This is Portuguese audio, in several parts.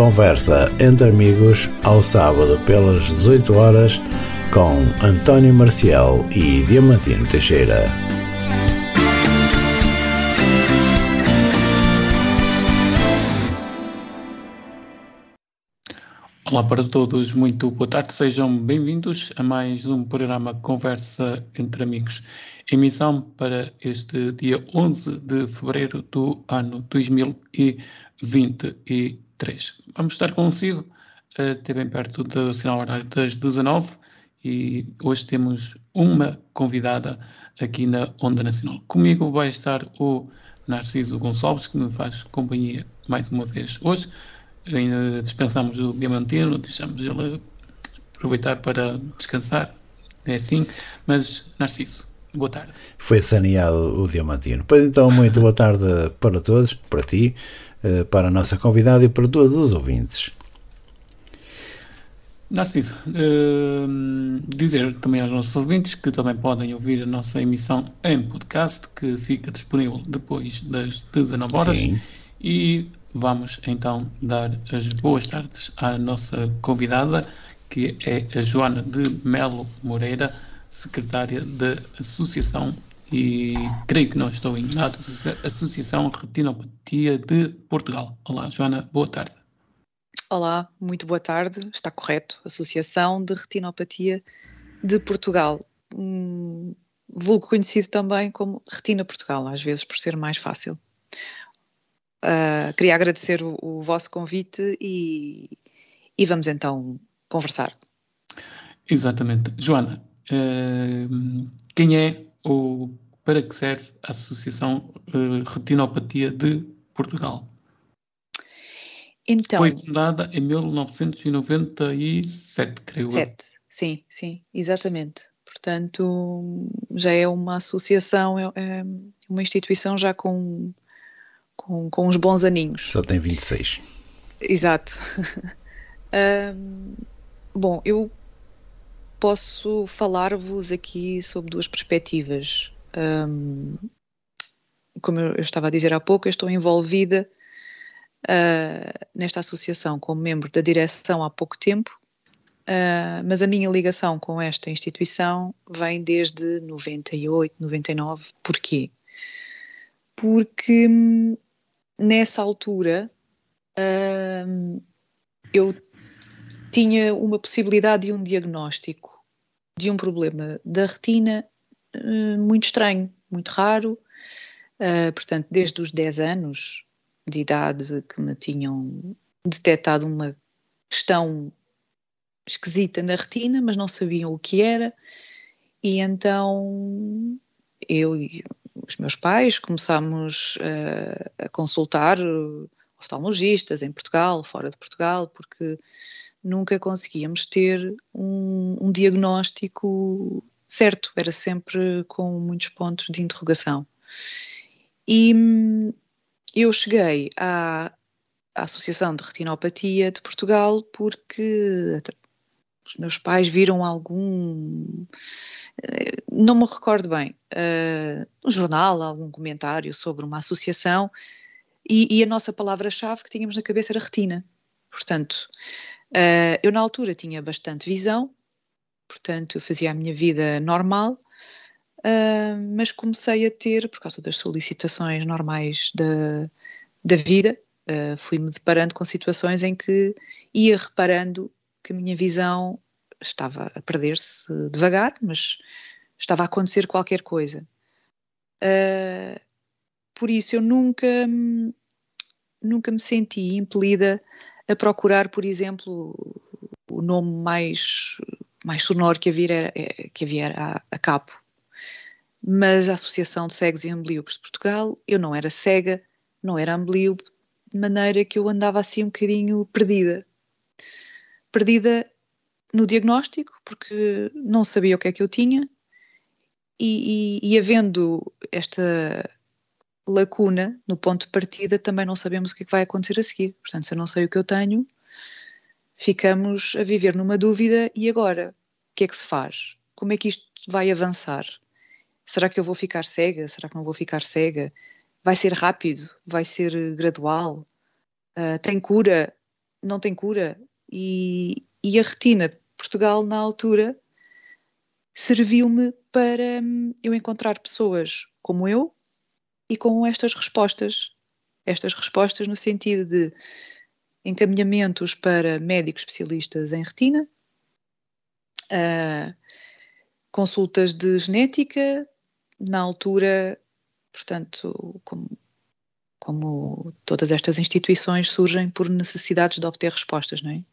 conversa entre amigos ao sábado pelas 18 horas com António Marcial e Diamantino Teixeira. Olá para todos, muito boa tarde, sejam bem-vindos a mais um programa Conversa entre Amigos, emissão para este dia 11 de fevereiro do ano 2023. Vamos estar consigo até bem perto do sinal horário das 19 e hoje temos uma convidada aqui na Onda Nacional. Comigo vai estar o Narciso Gonçalves, que me faz companhia mais uma vez hoje ainda dispensamos o Diamantino, deixamos ele aproveitar para descansar, é assim, mas Narciso, boa tarde. Foi saneado o Diamantino. Pois então, muito boa tarde para todos, para ti, eh, para a nossa convidada e para todos os ouvintes. Narciso, uh, dizer também aos nossos ouvintes que também podem ouvir a nossa emissão em podcast, que fica disponível depois das 19 horas. Sim. E vamos então dar as boas tardes à nossa convidada, que é a Joana de Melo Moreira, secretária da Associação, e creio que não estou enganado, Associação Retinopatia de Portugal. Olá, Joana, boa tarde. Olá, muito boa tarde, está correto, Associação de Retinopatia de Portugal. Um vulgo conhecido também como Retina Portugal, às vezes por ser mais fácil. Uh, queria agradecer o, o vosso convite e, e, vamos então conversar. Exatamente. Joana, uh, quem é ou para que serve a Associação uh, Retinopatia de Portugal? Então, Foi fundada em 1997, creio eu. Sim, sim, exatamente. Portanto, já é uma associação, é, é uma instituição já com com, com uns bons aninhos. Só tem 26. Exato. um, bom, eu posso falar-vos aqui sobre duas perspectivas. Um, como eu estava a dizer há pouco, eu estou envolvida uh, nesta associação como membro da direção há pouco tempo, uh, mas a minha ligação com esta instituição vem desde 98, 99. Porquê? Porque hum, nessa altura uh, eu tinha uma possibilidade de um diagnóstico de um problema da retina uh, muito estranho, muito raro. Uh, portanto, desde os 10 anos de idade que me tinham detectado uma questão esquisita na retina, mas não sabiam o que era. E então eu e os meus pais começámos uh, a consultar oftalmologistas em Portugal, fora de Portugal, porque nunca conseguíamos ter um, um diagnóstico certo, era sempre com muitos pontos de interrogação. E hum, eu cheguei à, à Associação de Retinopatia de Portugal porque os meus pais viram algum não me recordo bem, uh, um jornal, algum comentário sobre uma associação e, e a nossa palavra-chave que tínhamos na cabeça era retina. Portanto, uh, eu na altura tinha bastante visão, portanto, eu fazia a minha vida normal, uh, mas comecei a ter, por causa das solicitações normais da, da vida, uh, fui-me deparando com situações em que ia reparando que a minha visão estava a perder-se devagar, mas estava a acontecer qualquer coisa. Por isso eu nunca, nunca me senti impelida a procurar, por exemplo, o nome mais, mais sonoro que havia é, que havia a, a capo. Mas a Associação de Cegos e Ambeliopes de Portugal, eu não era cega, não era ambeliope, de maneira que eu andava assim um bocadinho perdida. Perdida no diagnóstico, porque não sabia o que é que eu tinha, e, e, e, havendo esta lacuna no ponto de partida, também não sabemos o que, é que vai acontecer a seguir. Portanto, se eu não sei o que eu tenho, ficamos a viver numa dúvida. E agora? O que é que se faz? Como é que isto vai avançar? Será que eu vou ficar cega? Será que não vou ficar cega? Vai ser rápido? Vai ser gradual? Uh, tem cura? não tem cura. E, e a retina de Portugal, na altura, serviu-me para hum, eu encontrar pessoas como eu e com estas respostas. Estas respostas no sentido de encaminhamentos para médicos especialistas em retina, uh, consultas de genética, na altura, portanto, como, como, todas estas instituições surgem por necessidades de obter respostas, não é?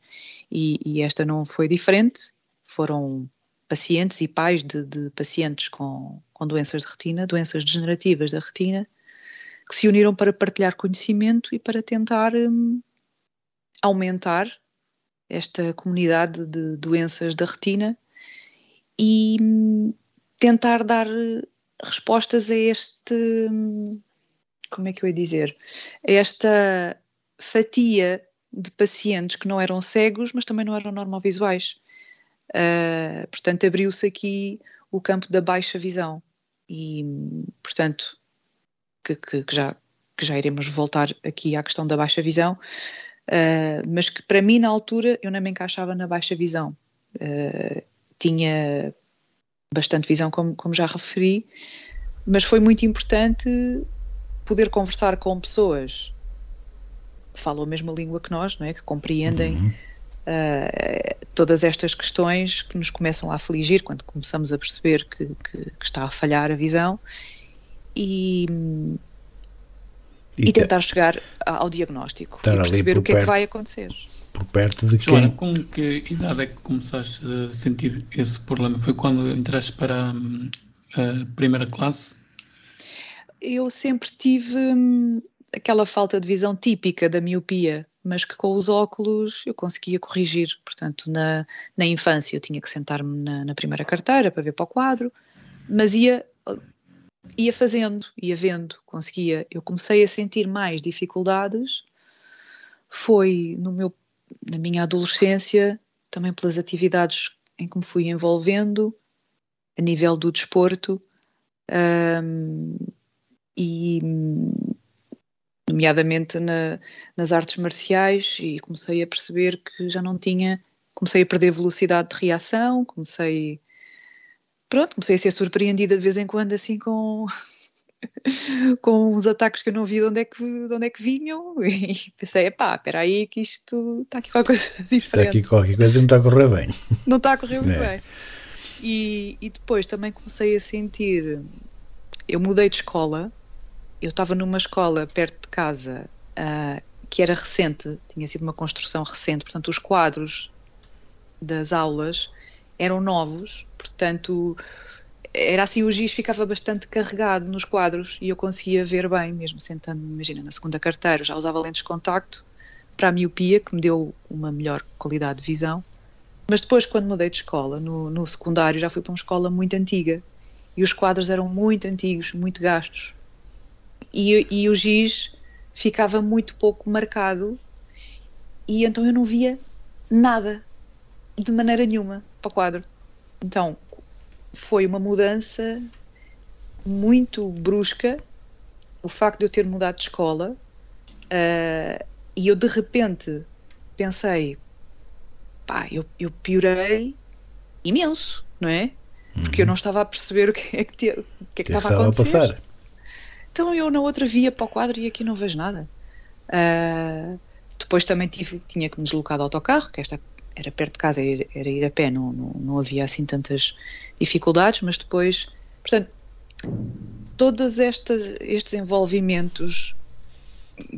E, e esta não foi diferente, foram pacientes e pais de, de pacientes com, com doenças de retina, doenças degenerativas da retina, que se uniram para partilhar conhecimento e para tentar hum, aumentar esta comunidade de doenças da retina e hum, tentar dar respostas a este, hum, como é que eu ia dizer, a esta fatia de pacientes que não eram cegos, mas também não eram normovisuais. Uh, portanto, abriu-se aqui o campo da baixa visão e, portanto, que, que, que, já, que já iremos voltar aqui à questão da baixa visão, uh, mas que para mim na altura eu não me encaixava na baixa visão. Uh, tinha bastante visão, como, como já referi, mas foi muito importante poder conversar com pessoas que falam a mesma língua que nós, não é? que compreendem uhum. Uh, todas estas questões que nos começam a afligir quando começamos a perceber que, que, que está a falhar a visão e, e, e tentar chegar ao diagnóstico e perceber o que perto, é que vai acontecer. Por perto de Joana, quem... com que idade é que começaste a sentir esse problema? Foi quando entraste para hum, a primeira classe? Eu sempre tive hum, aquela falta de visão típica da miopia, mas que com os óculos eu conseguia corrigir. Portanto, na, na infância eu tinha que sentar-me na, na, primeira carteira para ver para o quadro, mas ia, ia fazendo, ia vendo, conseguia. Eu comecei a sentir mais dificuldades, foi no meu, na minha adolescência, também pelas atividades em que me fui envolvendo, a nível do desporto, um, e nomeadamente na, nas artes marciais e comecei a perceber que já não tinha, comecei a perder velocidade de reação, comecei pronto, comecei a ser surpreendida de vez em quando assim com com uns ataques que eu não vi de onde é que, de onde é que vinham e pensei, pá, espera aí que isto está aqui qualquer coisa diferente. Está aqui qualquer coisa que não está a correr bem. Não está a correr muito é. bem. E, e depois também comecei a sentir, eu mudei de escola eu estava numa escola perto de casa uh, que era recente, tinha sido uma construção recente, portanto, os quadros das aulas eram novos, portanto, era assim, o giz ficava bastante carregado nos quadros e eu conseguia ver bem, mesmo sentando, imagina, na segunda carteira, já usava lentes de contacto para a miopia, que me deu uma melhor qualidade de visão. Mas depois, quando mudei de escola, no, no secundário, já fui para uma escola muito antiga e os quadros eram muito antigos, muito gastos e, e o giz ficava muito pouco marcado e então eu não via nada de maneira nenhuma para o quadro. Então foi uma mudança muito brusca o facto de eu ter mudado de escola uh, e eu de repente pensei pá, eu, eu piorei imenso, não é? Porque uhum. eu não estava a perceber o que é que, te, o que, é que, que estava, a acontecer. A passar? Então eu na outra via para o quadro e aqui não vejo nada. Uh, depois também tive, tinha que me deslocar de autocarro, que esta era perto de casa, era, ir a pé, não, não, não havia assim tantas dificuldades, mas depois, portanto, todos estes, estes envolvimentos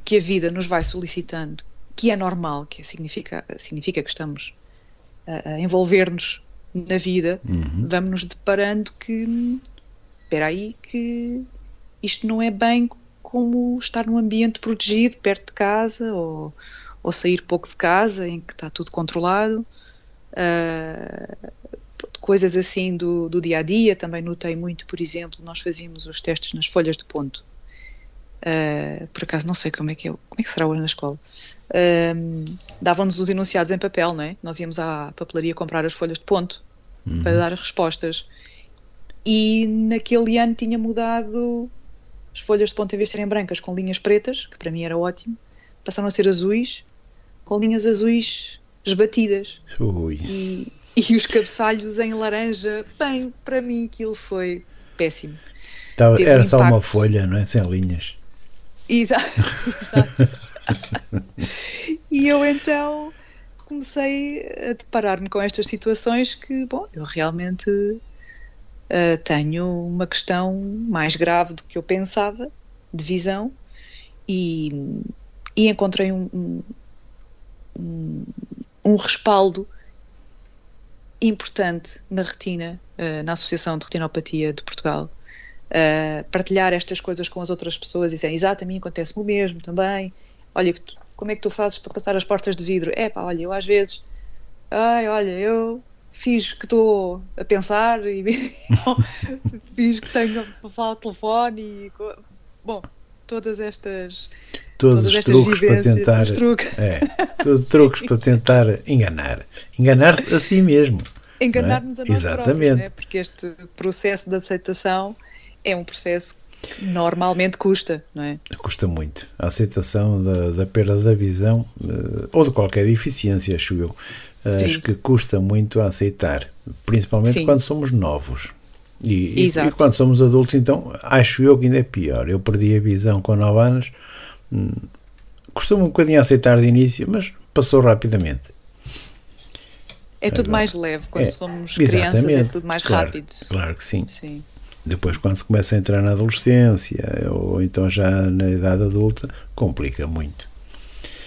que a vida nos vai solicitando, que é normal, que significa, significa que estamos a, a envolver-nos na vida, uhum. vamos nos deparando que espera aí que isto não é bem como estar num ambiente protegido, perto de casa, ou, ou sair pouco de casa, em que está tudo controlado. Uh, coisas assim do, do, dia a dia. Também notei muito, por exemplo, nós fazíamos os testes nas folhas de ponto. Uh, por acaso não sei como é que é, como é que será hoje na escola. Uh, Davam-nos os enunciados em papel, não é? Nós íamos à papelaria comprar as folhas de ponto uhum. para dar as respostas. E naquele ano tinha mudado as folhas de ponta, em vez de serem brancas com linhas pretas, que para mim era ótimo, passaram a ser azuis, com linhas azuis esbatidas. Ui. E, e os cabeçalhos em laranja. Bem, para mim aquilo foi péssimo. Tava, Teve era só uma folha, não é? Sem linhas. Exato. exato. e eu então comecei a deparar-me com estas situações que, bom, eu realmente ah, tenho uma questão mais grave do que eu pensava de visão e, e encontrei um, um, um- respaldo importante na retina, ah, na Associação de Retinopatia de Portugal. Ah, partilhar estas coisas com as outras pessoas e dizer, exato, a mim acontece-me o mesmo também. Olha, como é que tu fazes para passar as portas de vidro? É pá, olha, eu às vezes, ai, olha, eu fiz que estou a pensar e fiz que tenho a falar telefone e bom, todas estas Todos todas os estas truques para tentar. os truques. É, todos truques para tentar enganar. Enganar-se a si mesmo. enganar-nos a nós Exatamente. próprios, né? porque este processo de aceitação é um processo que normalmente custa, não é? Custa muito. A aceitação da, da perda da visão, eh, ou de qualquer deficiência, acho eu, eh, Sim. acho que custa muito a aceitar, principalmente Sim. quando somos novos. E, e- e quando somos adultos, então, acho eu que ainda é pior. Eu perdi a visão com 9 anos, hum, custou-me um bocadinho a aceitar de início, mas passou rapidamente. É tudo Agora, mais leve quando é, somos crianças, é tudo mais claro, rápido. Claro que sim. Sim. Depois, quando se começa a entrar na adolescência, ou então já na idade adulta, complica muito.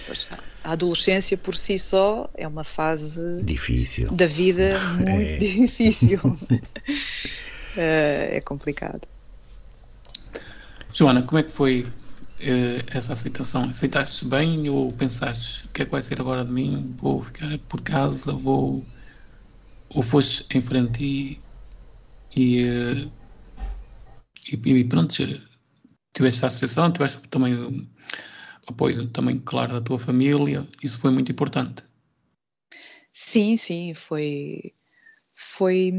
Pois, a adolescência por si só é uma fase Difícil. da vida muito É. difícil. Eh, é complicado. Joana, como é que foi eh, essa aceitação? Aceitaste bem ou pensaste o que é que vai ser agora de mim? Vou ficar por casa? Vou. Ou foste em frente e. e, eh, e, e pronto, tiveste a aceitação, tiveste também apoio também, claro, da tua família, isso foi muito importante. Sim, sim, foi. Foi.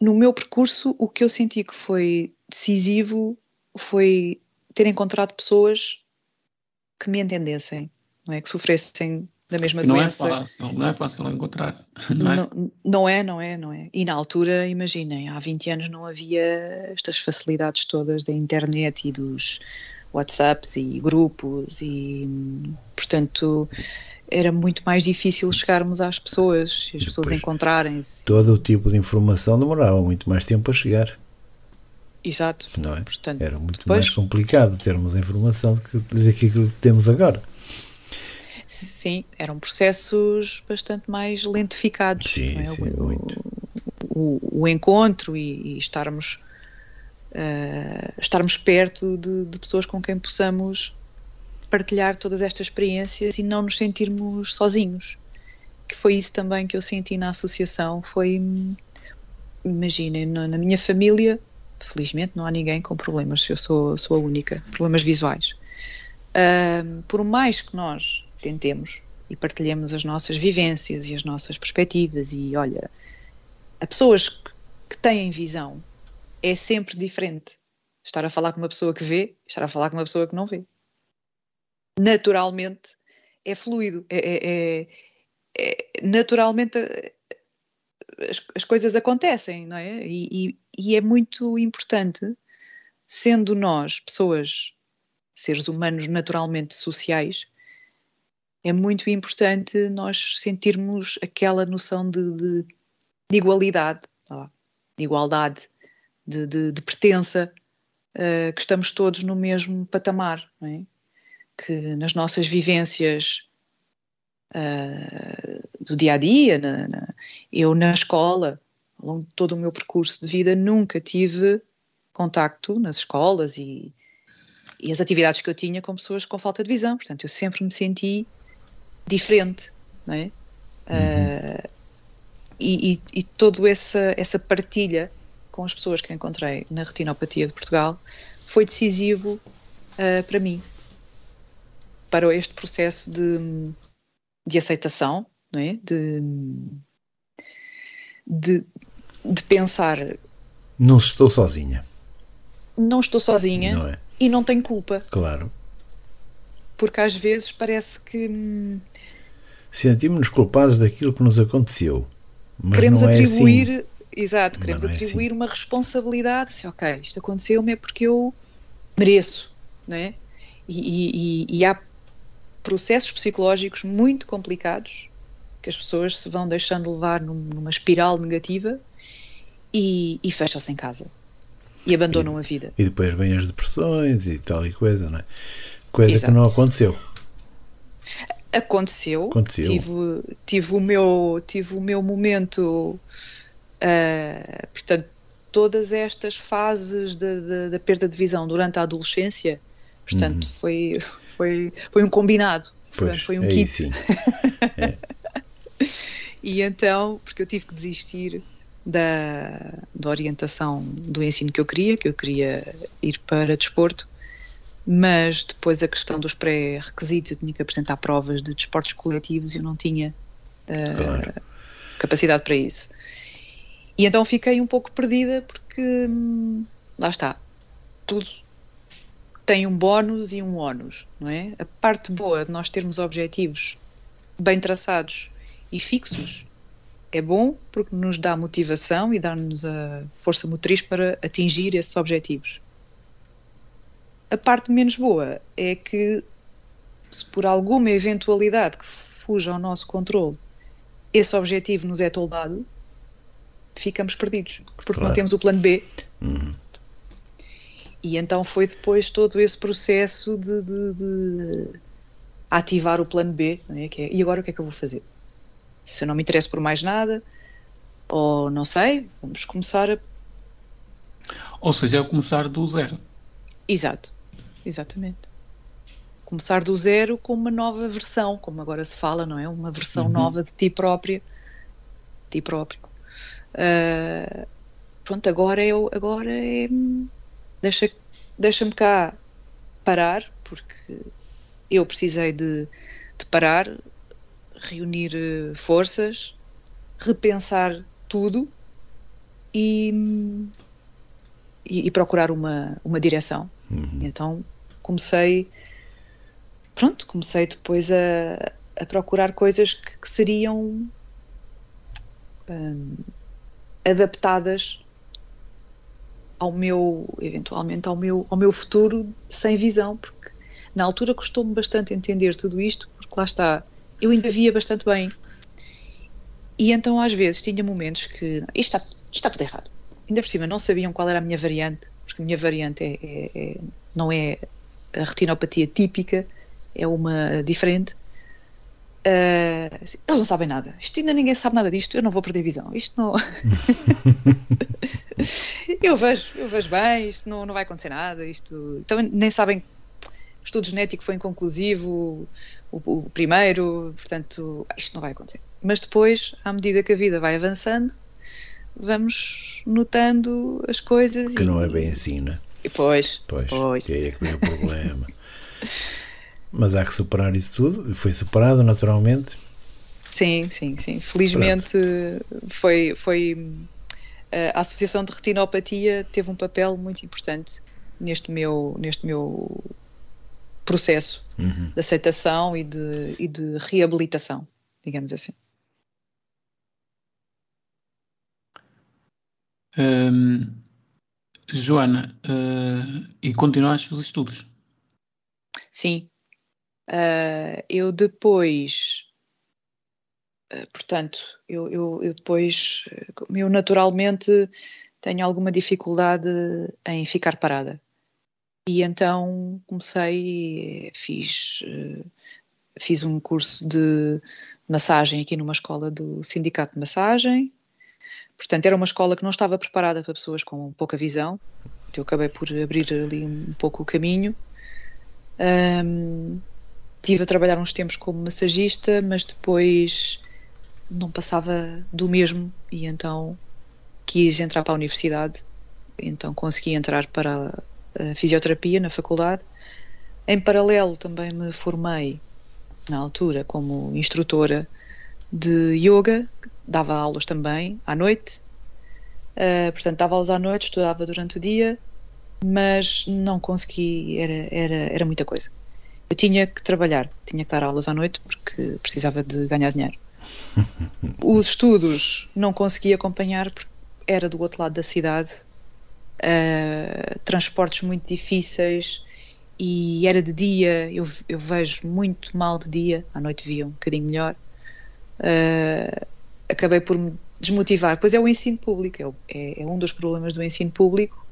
No meu percurso, o que eu senti que foi decisivo foi ter encontrado pessoas que me entendessem, não é? Que sofressem da mesma Que não é doença. fácil, não é fácil encontrar, não é? Não, não é, não é, não é. E na altura, imaginem, há 20 anos não havia estas facilidades todas da internet e dos WhatsApps e grupos e, portanto, era muito mais difícil chegarmos às pessoas e as pessoas encontrarem-se. Todo o tipo de informação demorava muito mais tempo a chegar, Exato. não é? Portanto, Era muito depois- mais complicado termos a informação do que daquilo que temos agora. Sim, eram processos bastante mais lentificados. Sim, é? sim, o, muito. o- o encontro e, e estarmos, eh, estarmos perto de, de pessoas com quem possamos partilhar todas estas experiências e não nos sentirmos sozinhos. Que foi isso também que eu senti na associação. Foi, imaginem, na, na minha família, felizmente não há ninguém com problemas, eu sou, sou a única, problemas visuais. Ahm, por mais que nós tentemos e partilhemos as nossas vivências e as nossas perspectivas e olha, a pessoas que, têm visão é sempre diferente estar a falar com uma pessoa que vê estar a falar com uma pessoa que não vê. Naturalmente é fluido, é, é- é- é- naturalmente eh, as, as coisas acontecem, não é? E, e- e é muito importante, sendo nós pessoas, seres humanos naturalmente sociais, é muito importante nós sentirmos aquela noção de, de- de igualdade, de igualdade, de, de- pertença, eh, que estamos todos no mesmo patamar, é? que nas nossas vivências eh, do dia a dia, na- na- eu na escola, ao longo de todo o meu percurso de vida, nunca tive contacto nas escolas e, e as atividades que eu tinha com pessoas com falta de visão. Portanto, eu sempre me senti diferente, não é? Uh, e, e, e toda essa, essa partilha com as pessoas que encontrei na retinopatia de Portugal foi decisivo uh, para mim, para este processo de, de aceitação, não é? De, de, de pensar, Não estou sozinha, não estou sozinha não é? e não tenho culpa. Claro. Porque às vezes parece que. Hum, Sentimos-nos culpados daquilo que nos aconteceu. Mas queremos não atribuir. É assim. Exato, queremos não é atribuir assim. uma responsabilidade. Se, ok, isto aconteceu-me é porque eu mereço, não é? E, e, e há processos psicológicos muito complicados que as pessoas se vão deixando levar num- numa espiral negativa e, e fecham-se em casa e abandonam a vida. E depois vêm as depressões e tal e coisa, não é? Coisa Exato. que não aconteceu. Aconteceu. Aconteceu. Tive, tive, o, meu, tive o meu momento. ah, portanto, todas estas fases da- da- da perda de visão durante a adolescência, portanto, foi, foi, foi um combinado. Pois, foi um aí kit. sim. E então, porque eu tive que desistir da, da orientação do ensino que eu queria, que eu queria ir para desporto, mas depois a questão dos pré-requisitos, eu tinha que apresentar provas de desportos coletivos e eu não tinha eh, Claro. capacidade para isso. E então fiquei um pouco perdida porque hum, lá está, tudo tem um bónus e um ónus, não é? A parte boa de nós termos objetivos bem traçados e fixos é bom porque nos dá motivação e dá-nos a força motriz para atingir esses objetivos. A parte menos boa é que, se por alguma eventualidade que fuja ao nosso controle, esse objetivo nos é toldado, ficamos perdidos, porque não Claro. temos o plano B. Uhum. E então foi depois todo esse processo de, de- de ativar o plano B, não é? Que é, e agora o que é que eu vou fazer? Se eu não me interesso por mais nada, ou não sei, vamos começar a. Ou seja, é começar do zero. Exato, exatamente. Começar do zero com uma nova versão, como agora se fala, não é? Uma versão Uhum. nova de ti própria, ti próprio. Ah, pronto, agora eu, agora é. Deixa, deixa-me cá parar, porque eu precisei de, de parar, reunir eh, forças, repensar tudo e, e, e procurar uma, uma direção. Uhum. Então comecei, pronto, comecei depois a, a procurar coisas que, que seriam hum, adaptadas ao meu, eventualmente ao meu, ao meu futuro sem visão, porque na altura custou-me bastante entender tudo isto, porque lá está, eu ainda via bastante bem. E então às vezes tinha momentos que isto está, isto está tudo errado. Ainda por cima não sabiam qual era a minha variante, porque a minha variante é, é- é- não é a retinopatia típica, é uma diferente. Assim, eles não sabem nada. Isto ainda ninguém sabe nada disto. Eu não vou perder visão. Isto não. eu vejo, eu vejo bem. Isto não, não vai acontecer nada. Isto. Então nem sabem. O estudo genético foi inconclusivo, o, o primeiro, portanto, isto não vai acontecer. Mas depois, à medida que a vida vai avançando, vamos notando as coisas Que e, não é bem assim, não é? Pois, Pois, pois. e aí é que vem o problema. Mas há que superar isso tudo. e Foi superado naturalmente. Sim, sim, sim. Felizmente foi, foi eh, a Associação de Retinopatia teve um papel muito importante neste meu, neste meu processo Uhum. de aceitação e de, e de reabilitação, digamos assim. Hum, Joana, eh, e continuaste os estudos? Sim. Ah, eu depois, ah, portanto, eu, eu, eu depois, eh, eu naturalmente tenho alguma dificuldade em ficar parada. E então comecei, eh, fiz, eh, fiz um curso de massagem aqui numa escola do Sindicato de Massagem. Portanto, era uma escola que não estava preparada para pessoas com pouca visão. Então, eu acabei por abrir ali um pouco o caminho. Um, Estive a trabalhar uns tempos como massagista, mas depois não passava do mesmo e então quis entrar para a universidade. Então consegui entrar para a fisioterapia na faculdade. Em paralelo também me formei na altura como instrutora de yoga, dava aulas também à noite. Uh, portanto, dava aulas à noite, estudava durante o dia, mas não consegui, era, era, era muita coisa. eu tinha que trabalhar, tinha que dar aulas à noite porque precisava de ganhar dinheiro. Os estudos não conseguia acompanhar porque era do outro lado da cidade, uh, transportes muito difíceis e era de dia. Eu, eu, vejo muito mal de dia, à noite via um bocadinho melhor. Uh, acabei por me desmotivar. Pois é o ensino público, é, é, um dos problemas do ensino público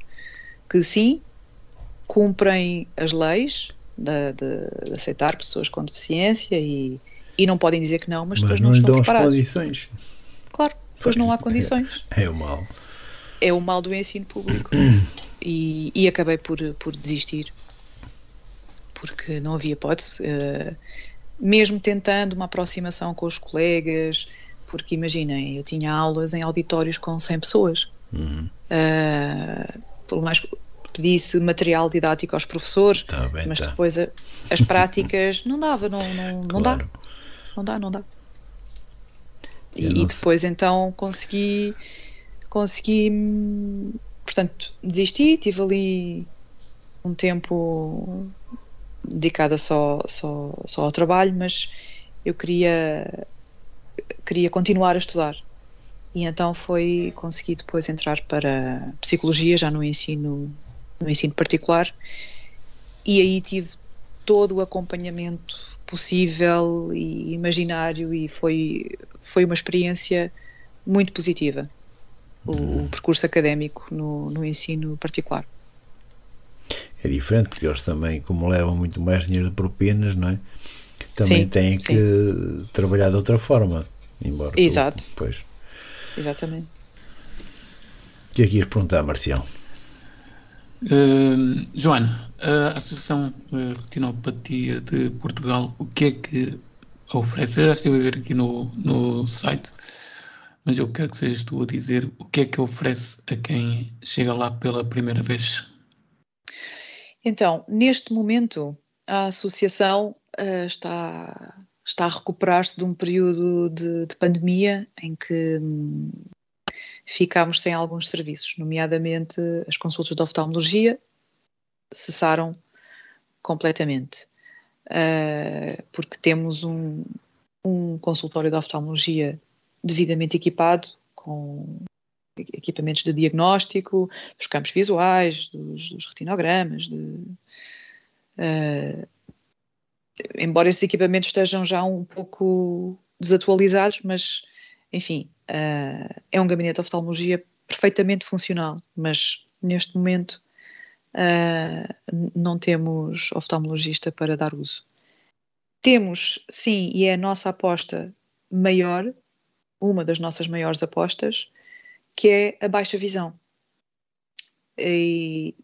que sim cumprem as leis de, de, de aceitar pessoas com deficiência e, e não podem dizer que não, mas, mas depois não, não estão preparados. condições. Claro, depois não há condições. É, é o mal. É o mal do ensino público. e, e acabei por, por desistir porque não havia hipótese. Uh, mesmo tentando uma aproximação com os colegas, porque imaginem, eu tinha aulas em auditórios com 100 pessoas. Uhum. Uh, por mais que pedisse material didático aos professores, tá bem, mas tá. depois a, as práticas não dava, não, não, não Claro. dá. Não dá, não dá. E, Eu e não sei. depois então consegui, consegui, portanto, desisti, tive ali um tempo dedicado só, só, só ao trabalho, mas eu queria, queria continuar a estudar. E então foi consegui depois entrar para psicologia, já no ensino, no ensino particular, e aí tive todo o acompanhamento possível e imaginário e foi, foi uma experiência muito positiva o, o percurso académico no, no ensino particular. É diferente, porque eles também, como levam muito mais dinheiro de propinas, não é? Também Sim, têm sim. que trabalhar de outra forma. Embora tu- Exato. pois. Exatamente. O que é que ias perguntar, Marcial? Uh, Joana, a Associação uh, Retinopatia de Portugal, o que é que oferece? Eu já estive a ver aqui no, no site, mas eu quero que sejas tu a dizer o que é que oferece a quem chega lá pela primeira vez. Então, neste momento, a associação uh, está, está a recuperar-se de um período de, de pandemia em que hum, ficámos sem alguns serviços, nomeadamente as consultas de oftalmologia cessaram completamente, uh, porque temos um, um consultório de oftalmologia devidamente equipado com equipamentos de diagnóstico, dos campos visuais, dos, dos retinogramas, de, uh, embora esses equipamentos estejam já um pouco desatualizados, mas enfim, uh, é um gabinete de oftalmologia perfeitamente funcional, mas neste momento uh, não temos oftalmologista para dar uso. Temos, sim, e é a nossa aposta maior, uma das nossas maiores apostas, que é a baixa visão. E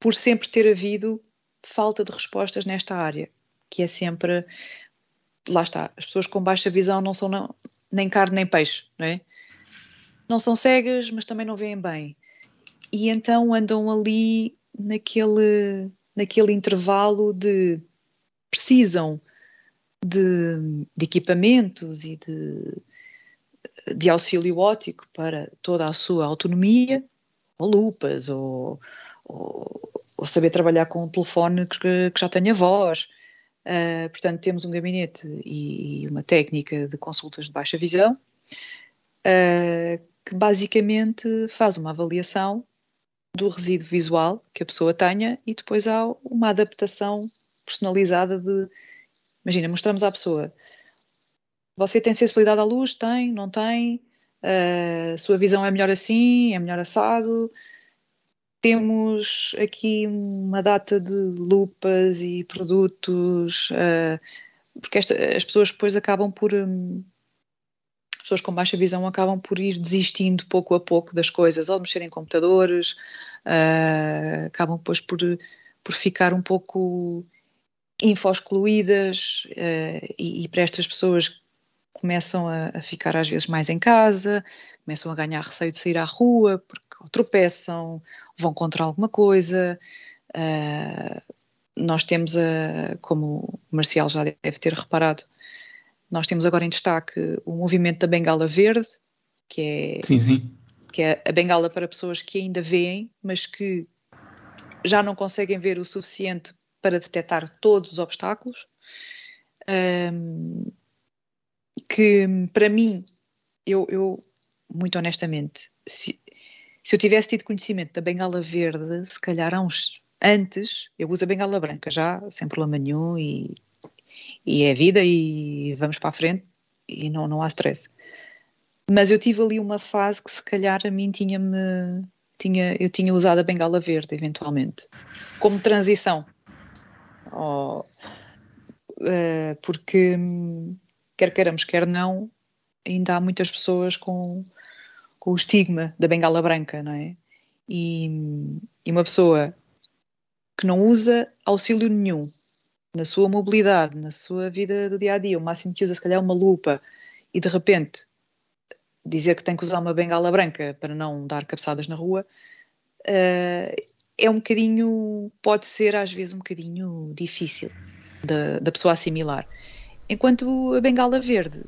por sempre ter havido falta de respostas nesta área, que é sempre, lá está, as pessoas com baixa visão não são não, nem carne nem peixe, não é? Não são cegas, mas também não veem bem. E então andam ali naquele, naquele intervalo de precisam de, de equipamentos e de, de auxílio óptico para toda a sua autonomia, ou lupas, ou, ou, ou saber trabalhar com um telefone que, que já tenha voz. Uh, portanto, temos um gabinete e, uma técnica de consultas de baixa visão uh, que basicamente faz uma avaliação do resíduo visual que a pessoa tenha e depois há uma adaptação personalizada de imagina, mostramos à pessoa você tem sensibilidade à luz? Tem, não tem? Uh, sua visão é melhor assim? É melhor assado? Temos aqui uma data de lupas e produtos, uh, porque esta, as pessoas depois acabam por. Um, as pessoas com baixa visão acabam por ir desistindo pouco a pouco das coisas, ou de em computadores, uh, acabam depois por, por ficar um pouco info-excluídas, e, e para estas pessoas começam a, a, ficar às vezes mais em casa, começam a ganhar receio de sair à rua porque ou tropeçam, vão contra alguma coisa. Uh, nós temos, a, como o Marcial já deve ter reparado, nós temos agora em destaque o movimento da bengala verde, que é, sim, sim. Que é a bengala para pessoas que ainda veem, mas que já não conseguem ver o suficiente para detectar todos os obstáculos, um, que para mim, eu, eu muito honestamente, se, se eu tivesse tido conhecimento da bengala verde, se calhar há uns antes, eu uso a bengala branca já, sem problema nenhum, e, e é vida e vamos para a frente e não, não há stress. Mas eu tive ali uma fase que se calhar a mim tinha-me. Tinha, eu tinha usado a bengala verde, eventualmente, como transição. Oh, uh, porque, quer queiramos, quer não, ainda há muitas pessoas com, com o estigma da bengala branca, não é? E, e uma pessoa que não usa auxílio nenhum na sua mobilidade, na sua vida do dia a dia, o máximo que usa se calhar é uma lupa e de repente dizer que tem que usar uma bengala branca para não dar cabeçadas na rua uh, é um bocadinho, pode ser às vezes um bocadinho difícil da, da pessoa assimilar. Enquanto a bengala verde,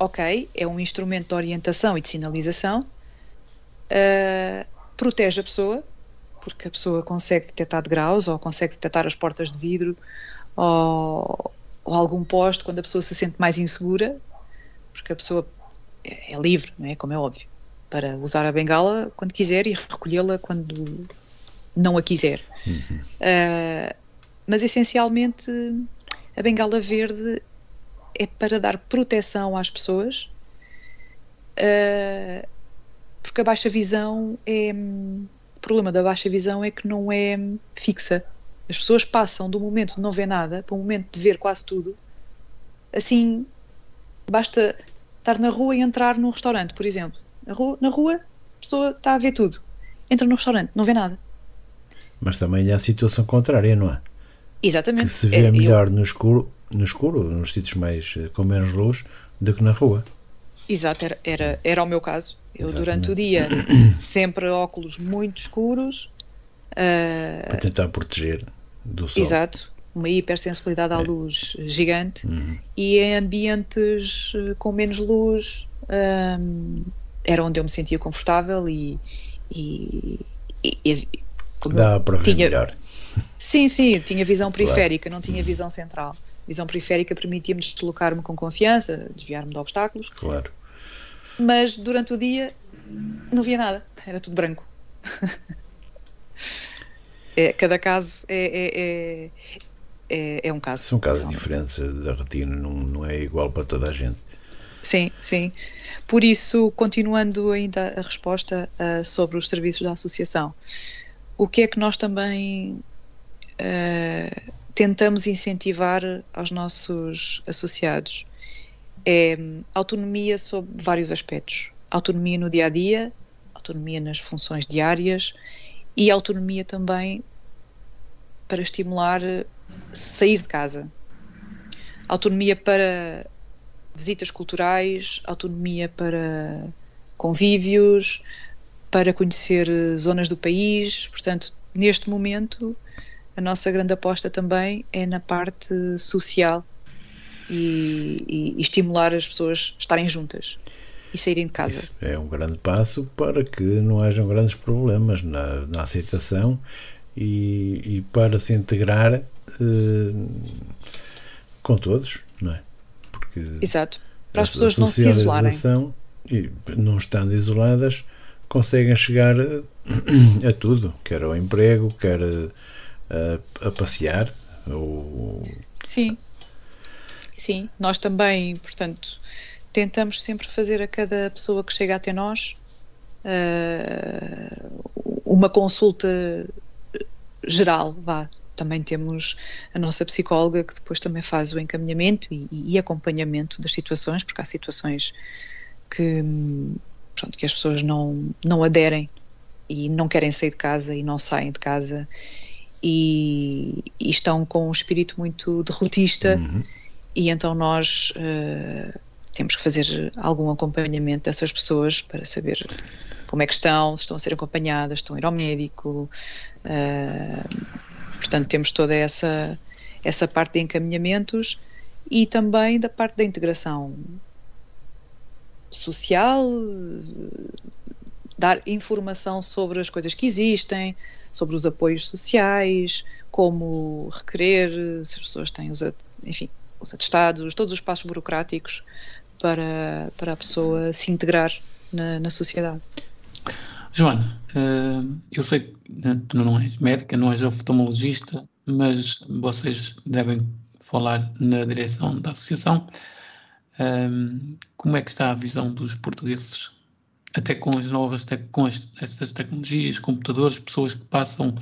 ok, é um instrumento de orientação e de sinalização, uh, protege a pessoa, porque a pessoa consegue detectar degraus ou consegue detectar as portas de vidro ou, ou algum poste quando a pessoa se sente mais insegura, porque a pessoa é, é livre, não é? Como é óbvio, para usar a bengala quando quiser e recolhê-la quando não a quiser. Uhum. Uh, mas essencialmente a bengala verde é para dar proteção às pessoas, uh, porque a baixa visão é o problema da baixa visão é que não é fixa. As pessoas passam do momento de não ver nada para o momento de ver quase tudo. Assim, basta estar na rua e entrar num restaurante, por exemplo. Na rua, na rua a pessoa está a ver tudo. Entra no restaurante, não vê nada. Mas também há a situação contrária, não é? Exatamente. Que se vê é, melhor eu... no escuro, no escuro, nos sítios mais eh, com menos luz, do que na rua. Exato, era, era, era o meu caso. Eu Exatamente. durante o dia sempre óculos muito escuros. Uh, para tentar proteger do sol. Exato, uma hipersensibilidade à é. luz gigante uhum. e em ambientes eh, com menos luz um, era onde eu me sentia confortável e, e, e dá para ver tinha, melhor. Sim, sim, tinha visão periférica, claro. não tinha visão central. Visão periférica permitia-me deslocar-me com confiança, desviar-me de obstáculos. Claro mas durante o dia não via nada, era tudo branco. é, cada caso é, é, é, é, é um caso. São casos diferentes, da retina não, não é igual para toda a gente. Sim, sim. Por isso, continuando ainda a resposta uh, sobre os serviços da associação, o que é que nós também uh, tentamos incentivar aos nossos associados? é autonomia sobre vários aspectos. Autonomia no dia a dia, autonomia nas funções diárias e autonomia também para estimular sair de casa. Autonomia para visitas culturais, autonomia para convívios, para conhecer zonas do país. Portanto, neste momento, a nossa grande aposta também é na parte social e, e, e estimular as pessoas a estarem juntas e saírem de casa. Isso é um grande passo para que não hajam grandes problemas na, na aceitação e, e, para se integrar eh, com todos, não é? Porque Exato. Para as pessoas não se isolarem. E não estando isoladas, conseguem chegar a, a tudo, quer ao emprego, quer a, a passear. Ou, Sim. Sim, nós também, portanto, tentamos sempre fazer a cada pessoa que chega até nós uh, uma consulta geral, vá. Também temos a nossa psicóloga que depois também faz o encaminhamento e, e acompanhamento das situações, porque há situações que, pronto, que as pessoas não, não aderem e não querem sair de casa e não saem de casa e, e estão com um espírito muito derrotista. Uhum e então nós uh, temos que fazer algum acompanhamento dessas pessoas para saber como é que estão, se estão a ser acompanhadas, estão a ir ao médico. Uh, portanto, temos toda essa, essa parte de encaminhamentos e também da parte da integração social, dar informação sobre as coisas que existem, sobre os apoios sociais, como requerer, se as pessoas têm os, enfim, os atestados, todos os passos burocráticos para, para a pessoa se integrar na, na sociedade. Joana, eh, eu sei que tu não és médica, não és oftalmologista, mas vocês devem falar na direção da associação. Eh, como é que está a visão dos portugueses, até com as novas, com estas tecnologias, computadores, pessoas que passam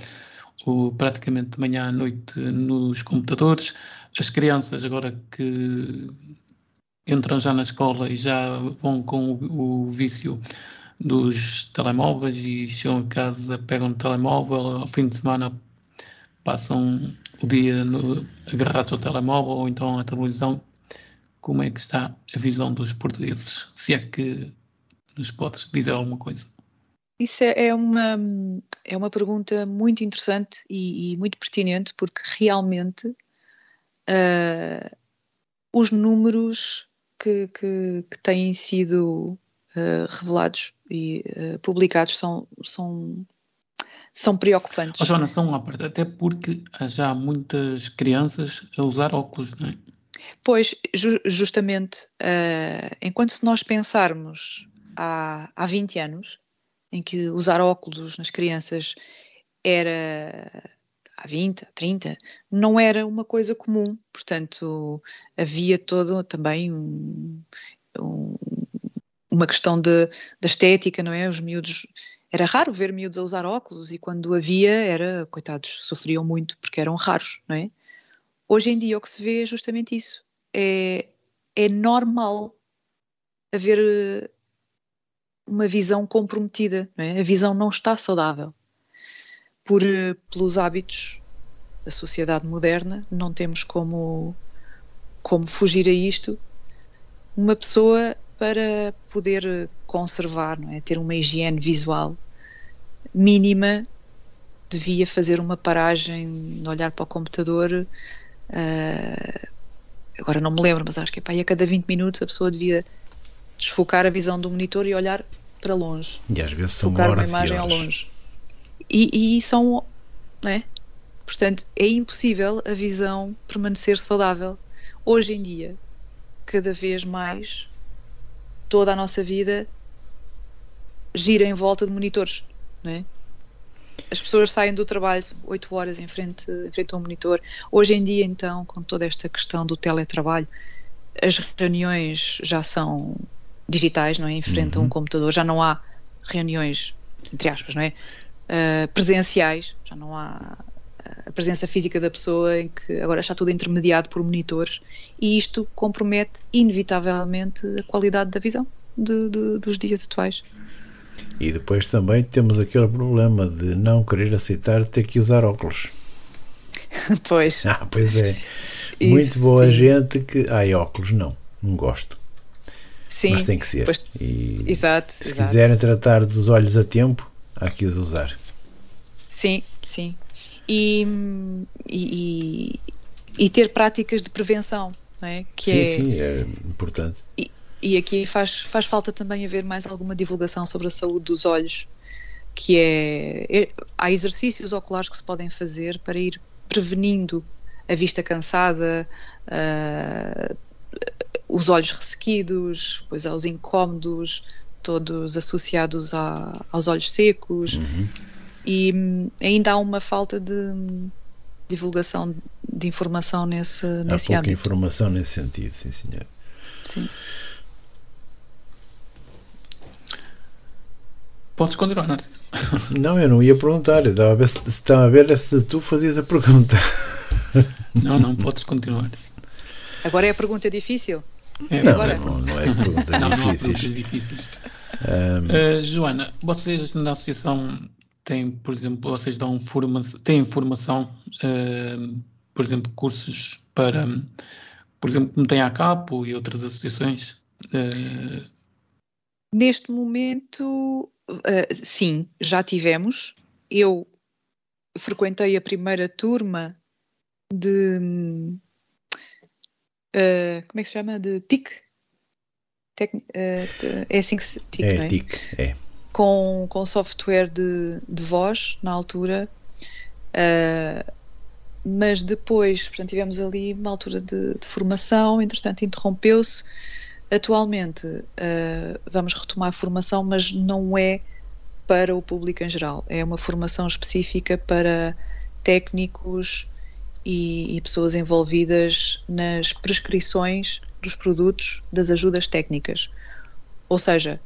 o, praticamente de manhã à noite nos computadores, as crianças agora que entram já na escola e já vão com o, o vício dos telemóveis e chegam a casa, pegam o telemóvel, ao fim de semana passam o dia no, agarrados ao telemóvel ou então à televisão. Como é que está a visão dos portugueses? Se é que nos podes dizer alguma coisa. Isso é, é uma, é uma pergunta muito interessante e, e muito pertinente, porque realmente uh, os números que, que, que têm sido uh, revelados e uh, publicados são, são, são preocupantes. Oh, Joana, são uma parte, até porque já há muitas crianças a usar óculos, não é? Pois, ju justamente, enquanto se nós pensarmos há, há 20 anos, em que usar óculos nas crianças era há 20, há 30, não era uma coisa comum, portanto havia todo também um, um, uma questão da estética, não é? Os miúdos, era raro ver miúdos a usar óculos e quando havia era, coitados, sofriam muito porque eram raros, não é? Hoje em dia o que se vê é justamente isso, é, é normal haver uma visão comprometida, é? a visão não está saudável. Por, pelos hábitos da sociedade moderna, não temos como, como fugir a isto. Uma pessoa, para poder conservar, é? ter uma higiene visual mínima, devia fazer uma paragem, olhar para o computador. Uh, agora não me lembro, mas acho que é, a cada 20 minutos a pessoa devia desfocar a visão do monitor e olhar para longe. E às vezes são horas uma imagem ao longe. E, e são, é? Portanto, é impossível a visão permanecer saudável. Hoje em dia, cada vez mais, toda a nossa vida gira em volta de monitores, não é? As pessoas saem do trabalho 8 horas em frente, em frente a um monitor. Hoje em dia, então, com toda esta questão do teletrabalho, as reuniões já são digitais, não é? Em frente uhum. a um uhum. computador, já não há reuniões, entre aspas, não é? Uh, presenciais, já não há ah, a presença física da pessoa em que agora está tudo intermediado por monitores e isto compromete inevitavelmente a qualidade da visão de, de, dos dias atuais. E depois também temos aquele problema de não querer aceitar ter que usar óculos. pois. Ah, pois é. Isso, Muito boa sim. gente que. Ai, óculos não, não gosto. Sim, mas tem que ser. Pois, e exato. Se exato. quiserem tratar dos olhos a tempo, há que os usar. Sim, sim. E, e, e ter práticas de prevenção, não é? Que sim, é, sim, é importante. E, e aqui faz, faz falta também haver mais alguma divulgação sobre a saúde dos olhos, que é, é há exercícios oculares que se podem fazer para ir prevenindo a vista cansada, uh, os olhos ressequidos, pois aos incómodos, todos associados a, aos olhos secos. Uhum. E hum, ainda há uma falta de hum, divulgação de informação nesse, há nesse pouca âmbito. informação nesse sentido, sim, senhor. Sim. Podes continuar, Narciso. Não, eu não ia perguntar. Eu estava a ver se, se, estava a ver se tu fazias a pergunta. Não, não, podes continuar. Agora é a pergunta difícil? É, não, Agora... não, não, é perguntas não, difíceis. Não difíceis. Um... Uh, Joana, vocês na associação têm, por exemplo, vocês dão formação, têm formação, uh, por exemplo, cursos para, por exemplo, como tem a CAPO e outras associações? Uh... Neste momento, sim, já tivemos. Eu frequentei a primeira turma de uh, como é que se chama? De TIC? Tec, uh, é assim que se TIC, é, não é? TIC, é. Com, com software de, de voz na altura Uh, mas depois, portanto, tivemos ali uma altura de, de formação, entretanto interrompeu-se. Atualmente vamos retomar a formação, mas não é para o público em geral, é uma formação específica para técnicos e, e pessoas envolvidas nas prescrições dos produtos das ajudas técnicas. Ou seja,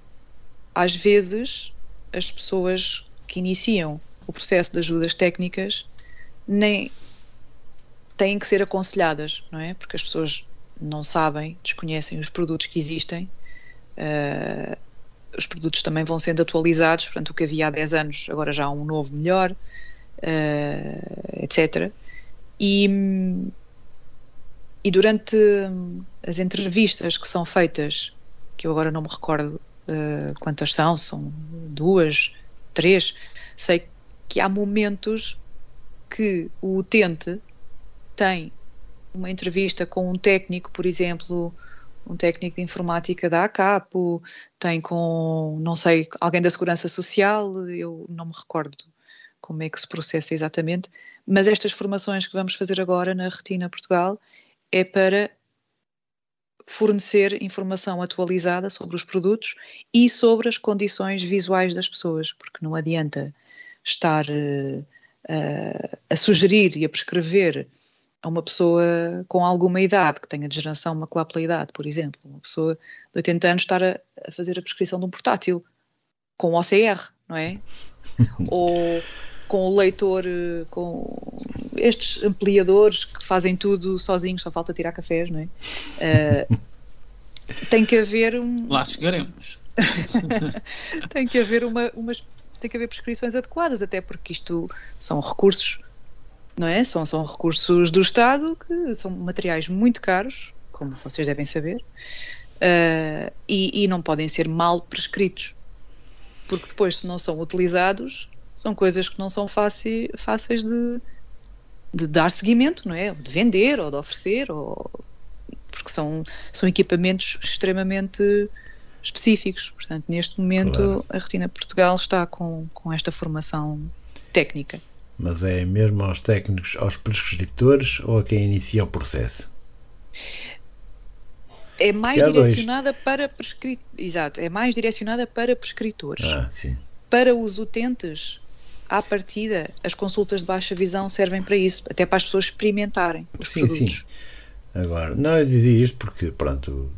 às vezes as pessoas que iniciam o processo de ajudas técnicas nem têm que ser aconselhadas, não é? Porque as pessoas não sabem, desconhecem os produtos que existem. Uh, os produtos também vão sendo atualizados, portanto, o que havia há 10 anos, agora já há um novo melhor, uh, etc. E, e durante as entrevistas que são feitas, que eu agora não me recordo uh, quantas são, são duas, três, sei que há momentos que o utente tem uma entrevista com um técnico, por exemplo, um técnico de informática da ACAPO, tem com, não sei, alguém da Segurança Social, eu não me recordo como é que se processa exatamente, mas estas formações que vamos fazer agora na Retina Portugal é para fornecer informação atualizada sobre os produtos e sobre as condições visuais das pessoas, porque não adianta estar uh, uh, a sugerir e a prescrever a uma pessoa com alguma idade, que tenha degeneração macular pela idade, por exemplo, uma pessoa de 80 anos estar a, a fazer a prescrição de um portátil com OCR, não é? Ou com o leitor, com estes ampliadores que fazem tudo sozinhos, só falta tirar cafés, não é? Uh, tem que haver um. Lá chegaremos. tem que haver uma, umas, tem que haver prescrições adequadas, até porque isto são recursos não é? São, são recursos do Estado que são materiais muito caros, como vocês devem saber, uh, e, e, não podem ser mal prescritos, porque depois, se não são utilizados, são coisas que não são fácil, fáceis de, de dar seguimento, não é? De vender ou de oferecer, ou, porque são, são equipamentos extremamente específicos. Portanto, neste momento, claro. a Retina Portugal está com, com esta formação técnica. Mas é mesmo aos técnicos, aos prescritores ou a quem inicia o processo? É mais direcionada dois. para prescritores. Exato, é mais direcionada para prescritores. Ah, sim. Para os utentes, à partida, as consultas de baixa visão servem para isso, até para as pessoas experimentarem os sim, produtos. Sim, Agora, não, eu dizia isto porque, pronto,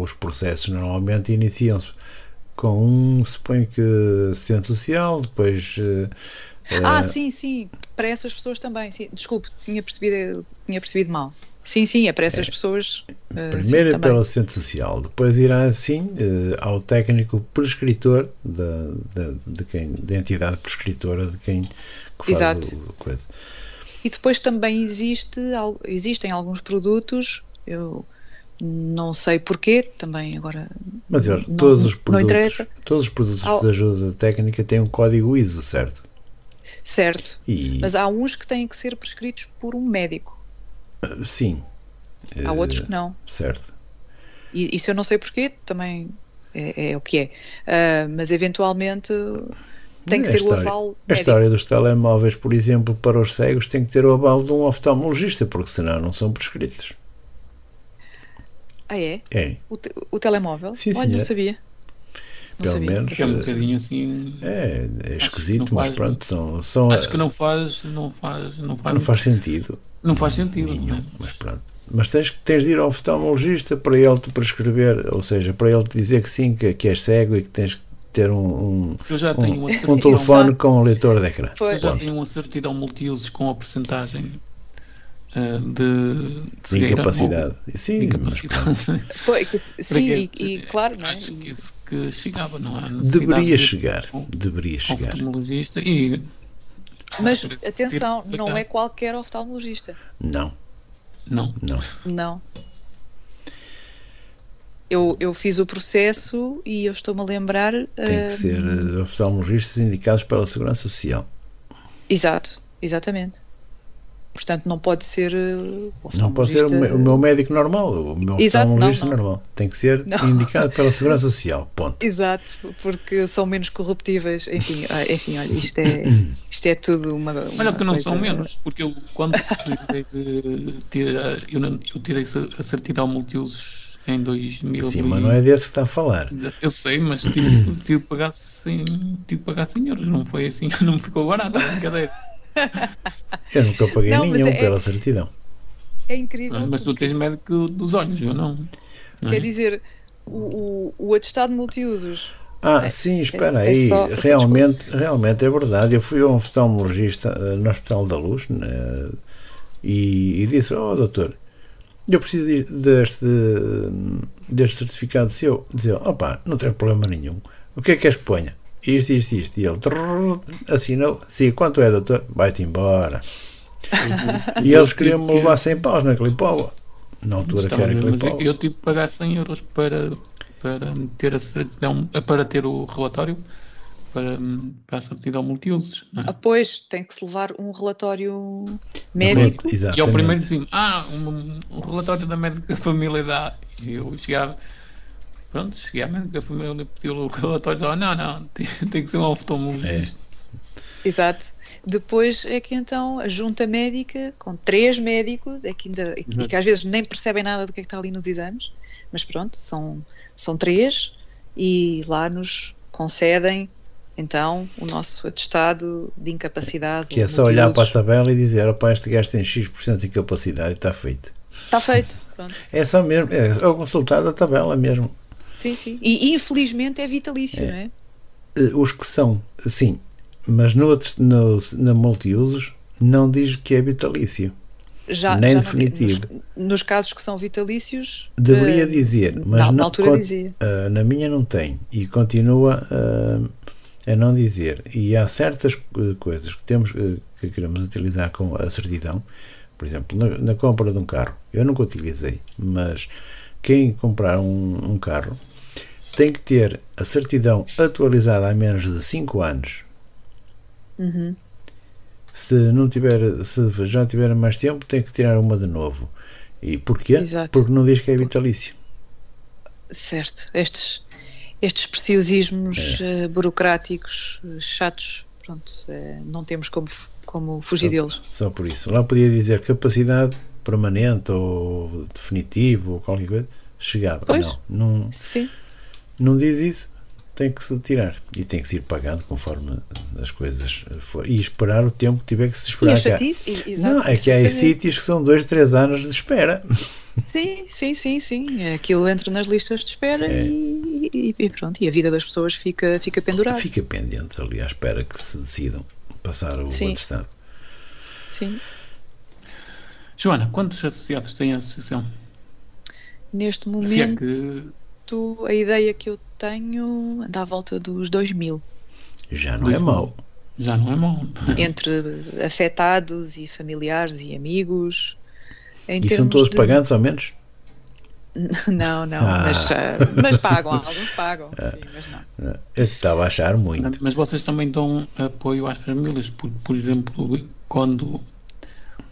os processos normalmente iniciam-se com um, suponho que assistente social, depois uh, ah, uh, sim, sim, para essas pessoas também. Sim. Desculpe, tinha percebido, tinha percebido mal. Sim, sim, é para essas é, pessoas. Uh, primeiro sim, é pelo assistente social, depois irá assim ao técnico prescritor da, da, de quem, da entidade prescritora de quem que faz Exato. o coisa. E depois também existe, existem alguns produtos, eu não sei porquê, também agora. Mas não, todos, os produtos, todos os produtos de ajuda técnica têm um código ISO, certo? Certo. E... Mas há uns que têm que ser prescritos por um médico. Sim. Há outros que não. Certo. E isso eu não sei porquê, também é, é o que é. Uh, mas eventualmente tem que ter história, o aval. Médico. A história dos telemóveis, por exemplo, para os cegos, tem que ter o aval de um oftalmologista, porque senão não são prescritos. Ah, é? É. O, te, o telemóvel? Sim, Olha, não sabia. Pelo sabia. menos. É um bocadinho assim. É, é esquisito, mas pronto. São, são, acho que não faz, não faz, não faz. Não faz sentido. Não faz sentido. Nenhum, né? mas pronto. Mas tens, tens de ir ao oftalmologista para ele te prescrever, ou seja, para ele te dizer que sim, que, que és cego e que tens que ter um, um, um, um telefone com um leitor de ecrã. Se eu já tenho uma certidão multiusos com a porcentagem uh, de, de, de incapacidade. Sim, de incapacidade. Sim, e, e, claro, não é? Acho que isso que chegava, não é? Deveria de chegar, deveria chegar. Oftalmologista e. Mas atenção, não é qualquer oftalmologista. Não. Não. Não. Não. Eu, eu fiz o processo e eu estou-me a lembrar. Tem que ser uh, oftalmologistas indicados pela Segurança Social. Exato, exatamente. Portanto, não pode ser. Não pode ser o meu médico normal, o meu oftalmologista normal. Tem que ser não. indicado pela Segurança Social. Ponto. Exato, porque são menos corruptíveis. Enfim, ah, enfim olha, isto é, isto é tudo uma. uma olha que não são menos, porque eu, quando precisei de tirar, eu, não, eu tirei a certidão multiusos em 2000. Sim, mas não é desse que está a falar. Eu sei, mas tive, tive, que pagar, sim, tive que pagar senhores, não foi assim, não ficou barato a brincadeira. Eu nunca paguei não, nenhum é, pela certidão. É incrível. Ah, mas tu tens médico dos olhos, eu não. Quer dizer, o, o, o atestado multiusos. Ah, sim, espera é, aí. É só, realmente, realmente é verdade. Eu fui a um oftalmologista uh, no Hospital da Luz né, e, e, disse: Oh, doutor, eu preciso deste, deste certificado seu. Dizer: Opa, não tem problema nenhum. O que é que és que ponha? Isto, isto, isto. E ele trrr, assinou. Sim, quanto é, doutor? Vai-te embora. e eles queriam me levar 100 paus na Clipova. Na altura que era Clipova. Eu tive que pagar 100 euros para, para, ter a certidão, para ter o relatório para, para a certidão multiusos. É? Ah, pois, tem que se levar um relatório médico. E ao primeiro dizia ah, um, um, relatório da médica de família da. E eu chegava Pronto, cheguei à médica da família, pediu o relatório e disse, não, não, tem, tem que ser um oftalmologista. É. Exato. Depois é que então a junta médica, com três médicos, é que ainda e que às vezes nem percebem nada do que é que está ali nos exames, mas pronto, são, são três e lá nos concedem então o nosso atestado de incapacidade. Que é só olhar para a tabela e dizer, opa, este gajo tem X% de incapacidade e está feito. Está feito, pronto. É só mesmo, é, é o resultado da tabela mesmo. Sim, sim. E infelizmente é vitalício, é. não é? Eh, os que são, sim, mas no, no, na multiusos não diz que é vitalício. Já, nem já definitivo. Nos, nos, casos que são vitalícios. Deveria uh, dizer, mas na, na altura dizia. Uh, na minha não tem e continua uh, a não dizer. E há certas coisas que temos que queremos utilizar com a certidão, por exemplo, na, na compra de um carro. Eu nunca utilizei, mas quem comprar um, um carro tem que ter a certidão atualizada há menos de 5 anos. Uhum. Se não tiver, se já tiver mais tempo, tem que tirar uma de novo. E porquê? Exato. Porque não diz que é vitalício. Certo. Estes, estes preciosismos é. uh, burocráticos, uh, chatos, pronto, uh, não temos como, como fugir só, deles. Só por isso. Lá podia dizer capacidade permanente ou definitivo ou qualquer coisa. Chegava. Pois? Não, não. Sim não diz isso, tem que se tirar e tem que se ir pagando conforme as coisas for e esperar o tempo que tiver que se esperar. E chatice, não, é que há sítios que são dois, três anos de espera. Sim, sim, sim, sim. Aquilo entra nas listas de espera é. e, e, pronto. E a vida das pessoas fica, fica pendurada. Fica pendente ali à espera que se decidam passar o sim. atestado. Sim. Joana, quantos associados tem a associação? Neste momento. Se é que a ideia que eu tenho anda à volta dos 2 mil. Já não é mau. Já não é mau. Entre afetados e familiares e amigos. e são todos de... pagantes, ao menos? Não, não, ah. mas, uh, mas pagam, alguns pagam, ah. sim, mas não. Ah. Eu estava a achar muito. Mas vocês também dão apoio às famílias, por, por exemplo, quando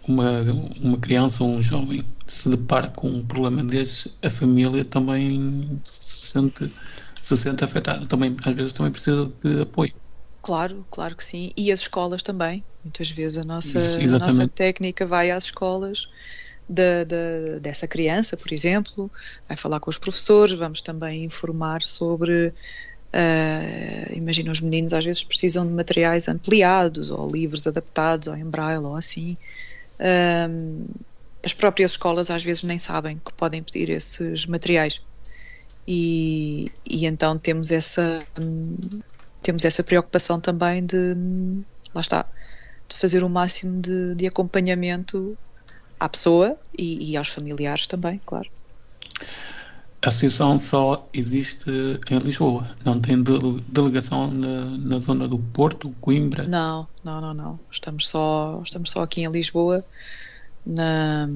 uma, uma criança ou um jovem se depara com um problema desses, a família também se sente, se sente afetada. Também, às vezes também precisa de apoio. Claro, claro que sim. E as escolas também. Muitas vezes a nossa, a nossa técnica vai às escolas da, da, dessa criança, por exemplo, vai falar com os professores, vamos também informar sobre. Uh, imagina, os meninos às vezes precisam de materiais ampliados ou livros adaptados ou em braille ou assim. Um, as próprias escolas às vezes nem sabem que podem pedir esses materiais e, e então temos essa temos essa preocupação também de lá está de fazer o máximo de, de acompanhamento à pessoa e, e, aos familiares também, claro. A associação só existe em Lisboa, não tem delegação na, na zona do Porto, Coimbra? Não, não, não, não. Estamos só, estamos só aqui em Lisboa, na,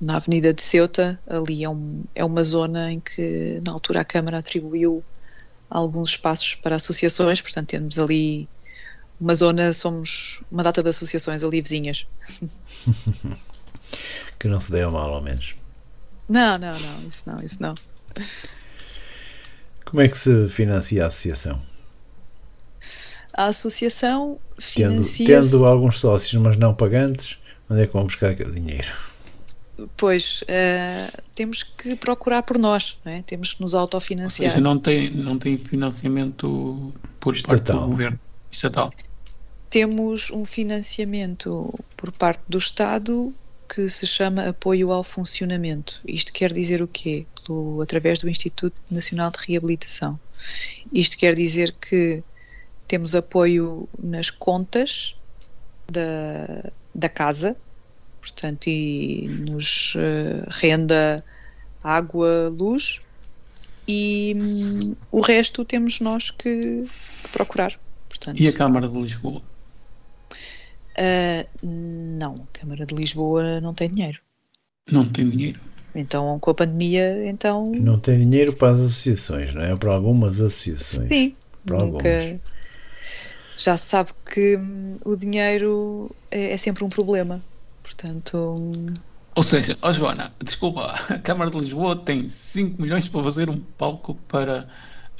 na Avenida de Ceuta. Ali é, um, é uma zona em que, na altura, a Câmara atribuiu alguns espaços para associações, portanto, temos ali uma zona, somos uma data de associações ali vizinhas. que não se dê mal, ao menos. Não, não, não, isso não, isso não. Como é que se financia a associação? A associação financia tendo, tendo alguns sócios, mas não pagantes, onde é que vão buscar dinheiro? Pois, uh, temos que procurar por nós, não é? temos que nos autofinanciar. Ou não tem, não tem financiamento por estatal. parte do governo estatal? Temos um financiamento por parte do Estado que se chama Apoio ao Funcionamento. Isto quer dizer o quê? Pelo, através do Instituto Nacional de Reabilitação. Isto quer dizer que temos apoio nas contas da, da casa, portanto, e nos uh, renda, água, luz, e hum, o resto temos nós que, que procurar. Portanto, e a Câmara de Lisboa? Uh, não, a Câmara de Lisboa não tem dinheiro. Não tem dinheiro. Então, com a pandemia, então. Não tem dinheiro para as associações, não é? Para algumas associações. Sim. Para nunca... algumas. Já se sabe que hum, o dinheiro é, é, sempre um problema. Portanto. Hum, Ou seja, ó oh Joana, desculpa, a Câmara de Lisboa tem 5 milhões para fazer um palco para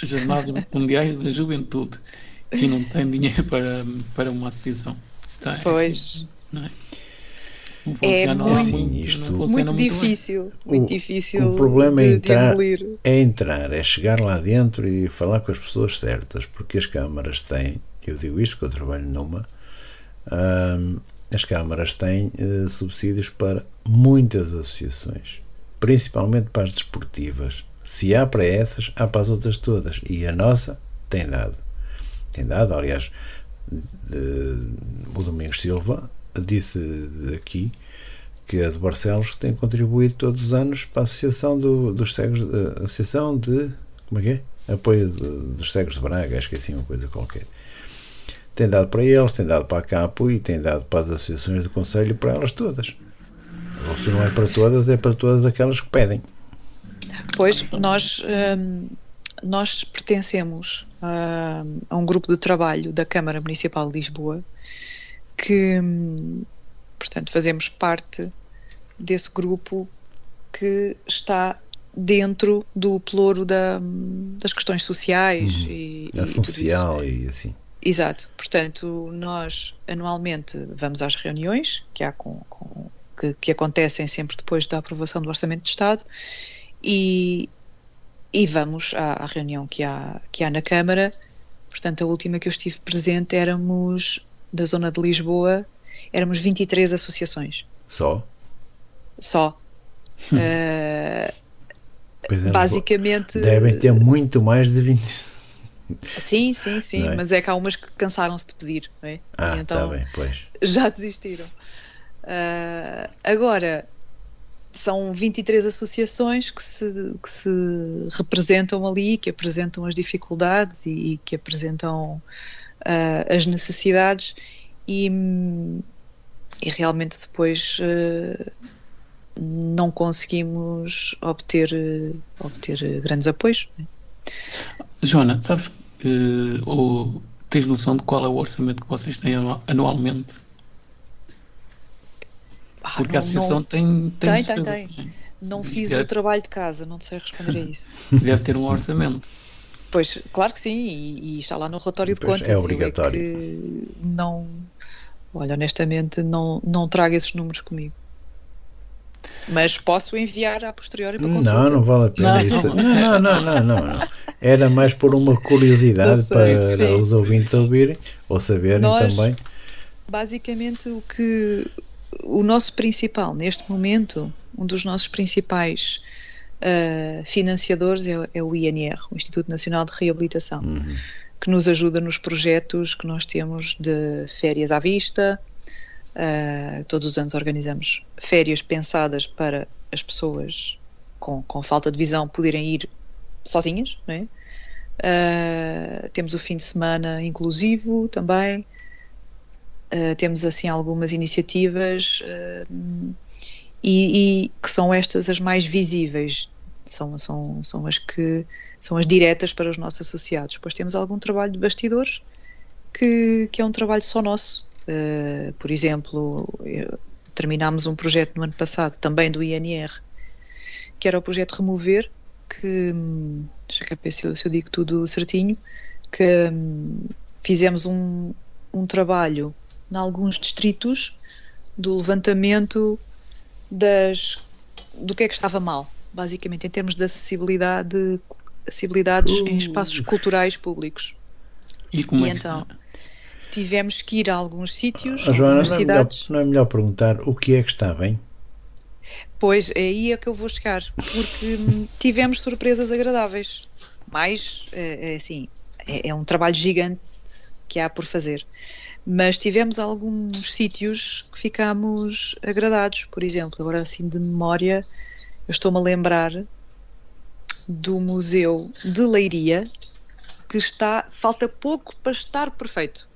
as Jornadas Mundiais da Juventude e não tem dinheiro para, para uma associação. Está, é pois. Assim, não é? é muito, assim, isto, muito, muito difícil, o, muito difícil. O problema é de, é entrar, é entrar, é chegar lá dentro e falar com as pessoas certas, porque as câmaras têm, eu digo isto que eu trabalho numa, hum, as câmaras têm uh, subsídios para muitas associações, principalmente para as desportivas. Se há para essas, há para as outras todas. E a nossa tem dado. Tem dado, aliás, o Domingos Silva disse aqui que a de Barcelos tem contribuído todos os anos para a Associação do, dos Cegos, a Associação de como é que é? Apoio de, dos Cegos de Braga, assim uma coisa qualquer. Tem dado para eles, tem dado para a CAPO e tem dado para as associações do Conselho para elas todas. Ou se não é para todas, é para todas aquelas que pedem. Pois, nós, hum, nós pertencemos a, a, um grupo de trabalho da Câmara Municipal de Lisboa que, portanto, fazemos parte desse grupo que está dentro do ploro da, das questões sociais uhum. e, a social e assim. Exato. Portanto, nós anualmente vamos às reuniões que há com, com que, que, acontecem sempre depois da aprovação do Orçamento de Estado e, e vamos à, à, reunião que há, que há na Câmara. Portanto, a última que eu estive presente éramos da zona de Lisboa, éramos 23 associações. Só? Só. uh, é, basicamente. Devem ter muito mais de 20. Sim, sim, sim, é? mas é que há umas que cansaram-se de pedir, não é? Ah, tá então, tá bem, pois. Já desistiram. Uh, agora, são 23 associações que se, que se representam ali, que apresentam as dificuldades e, e que apresentam uh, as necessidades e, e realmente depois uh, não conseguimos obter, obter grandes apoios. Né? Joana, sabes uh, ou tens noção de qual é o orçamento que vocês têm anualmente? Ah, Porque não, a associação não... tem, tem, tem, tem, tem. Não fiz deve... o trabalho de casa, não sei responder a isso. Deve ter um orçamento. Pois, claro que sim, e, e está lá no relatório de contas. É obrigatório. É não, olha, honestamente, não, não trago esses números comigo. Mas posso enviar a posteriori para consulta. Não, não vale a pena não, isso. Não, não, não, não, não, não. Era mais por uma curiosidade sei, para sim. os ouvintes ouvirem ou saberem Nós, também. Basicamente, o que o nosso principal, neste momento, um dos nossos principais uh, financiadores é, é, o INR, o Instituto Nacional de Reabilitação, uhum. que nos ajuda nos projetos que nós temos de férias à vista. Uh, todos os anos organizamos férias pensadas para as pessoas com, com falta de visão poderem ir sozinhas, não é? Uh, temos o fim de semana inclusivo também. Uh, temos assim algumas iniciativas uh, e, e, que são estas as mais visíveis, são, são, são as que são as diretas para os nossos associados. Depois temos algum trabalho de bastidores que, que é um trabalho só nosso. Uh, por exemplo, terminámos um projeto no ano passado, também do INR, que era o projeto Remover, que, deixa eu ver se eu, se eu digo tudo certinho, que um, fizemos um, um trabalho em alguns distritos do levantamento das, do que é que estava mal, basicamente, em termos de acessibilidade, acessibilidades uh. em espaços culturais públicos. E como e é então, tivemos que ir a alguns sítios, a Joana, não é, melhor, não é melhor perguntar o que é que está bem? Pois, é aí é que eu vou chegar, porque tivemos surpresas agradáveis. Mas, é, é assim, é, é, um trabalho gigante que há por fazer. Mas tivemos alguns sítios que ficámos agradados. Por exemplo, agora assim de memória, eu estou-me a lembrar do Museu de Leiria, que está, falta pouco para estar perfeito.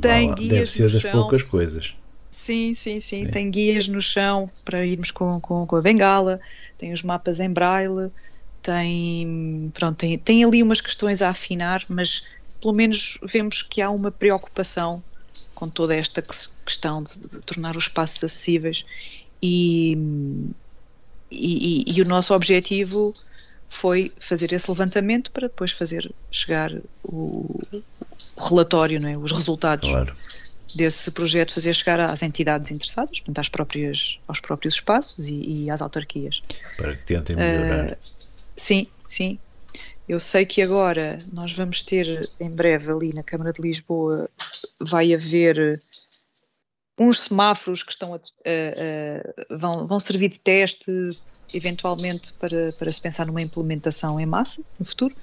Tem guias Deve ser das chão. poucas coisas. Sim, sim, sim. É. Tem guias no chão para irmos com, com, com, a bengala, tem os mapas em braille, tem, pronto, tem, tem ali umas questões a afinar, mas pelo menos vemos que há uma preocupação com toda esta questão de, tornar os espaços acessíveis e, e, e, e o nosso objetivo foi fazer esse levantamento para depois fazer chegar o, o relatório, não é? os resultados claro. desse projeto, fazer chegar às entidades interessadas, portanto, às próprias, aos próprios espaços e, e às autarquias. Para que tentem melhorar. Uh, sim, sim. Eu sei que agora nós vamos ter em breve ali na Câmara de Lisboa vai haver uns semáforos que estão a, vão, vão servir de teste eventualmente para, para se pensar numa implementação em massa no futuro.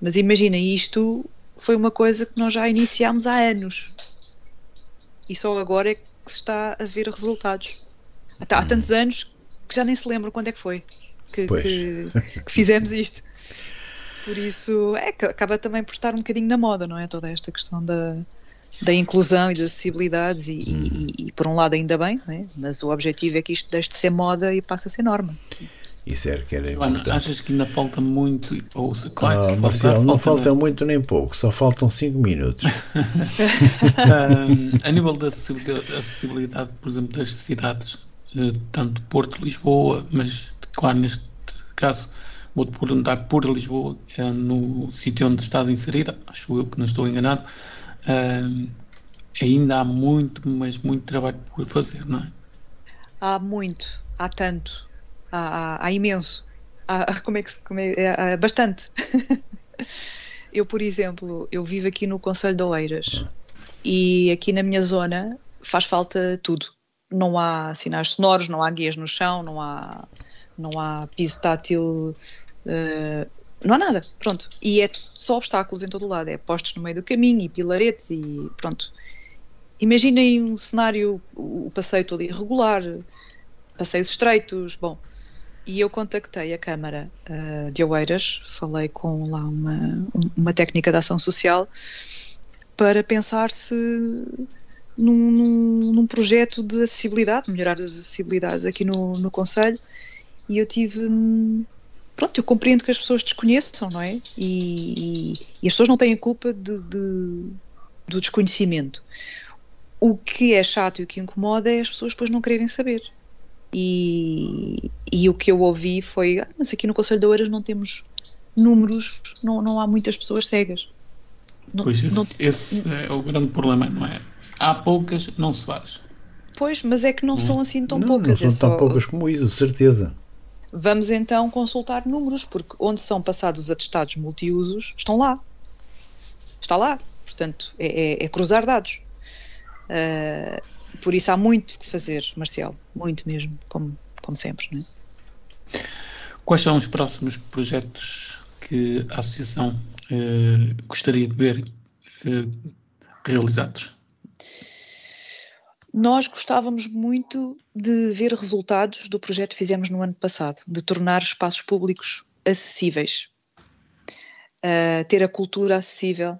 Mas imagina, isto foi uma coisa que nós já iniciámos há anos e só agora é que se está a ver resultados. Há, há tantos anos que já nem se lembra quando é que foi que, que, que fizemos isto. Por isso, é que acaba também por estar um bocadinho na moda, não é? Toda esta questão da, da inclusão e das acessibilidades, e, uhum. e, e, por um lado ainda bem, é? mas o objetivo é que isto deixe de ser moda e passe a ser norma. Isso é que era importante. achas que ainda falta muito? Ou, claro, ah, Marcelo, não falta, falta muito nem pouco, só faltam 5 minutos. um, a nível da acessibilidade, por exemplo, das cidades, eh, tanto Porto, Lisboa, mas claro, neste caso vou-te perguntar por Lisboa, é no sítio onde estás inserida, acho eu que não estou enganado, uh, ainda há muito, mas muito trabalho por fazer, não é? Há muito, há tanto, há, há, há imenso, há, como é que como é, é, bastante. eu, por exemplo, eu vivo aqui no Conselho de Oeiras e aqui na minha zona faz falta tudo. Não há sinais sonoros, não há guias no chão, não há, não há piso tátil uh, não há nada, pronto. E é só obstáculos em todo o lado, é postos no meio do caminho e pilaretes e pronto. Imaginem um cenário, o passeio todo irregular, passeios estreitos, bom. E eu contactei a Câmara uh, de Oeiras, falei com lá uma, uma técnica de ação social para pensar se num, num, num, projeto de acessibilidade, melhorar as acessibilidades aqui no, no Conselho, e eu tive pronto, eu compreendo que as pessoas desconheçam, não é? E, e, e as pessoas não têm a culpa de, de, do desconhecimento. O que é chato e o que incomoda é as pessoas depois não quererem saber. E, e o que eu ouvi foi: ah, mas aqui no Conselho de Oeiras não temos números, não, não há muitas pessoas cegas. Não, pois esse, não, esse é o grande problema, não é? Há poucas, não se faz. Pois, mas é que não, não. são assim tão não, poucas. Não são é tão só... poucas como isso, certeza. Vamos então consultar números, porque onde são passados os atestados multiusos, estão lá. Está lá. Portanto, é, é, é cruzar dados. Uh, por isso há muito que fazer, Marcial. Muito mesmo, como, como sempre. É? Quais são os próximos projetos que a Associação uh, gostaria de ver uh, realizados? Nós gostávamos muito de ver resultados do projeto que fizemos no ano passado, de tornar espaços públicos acessíveis, uh, ter a cultura acessível,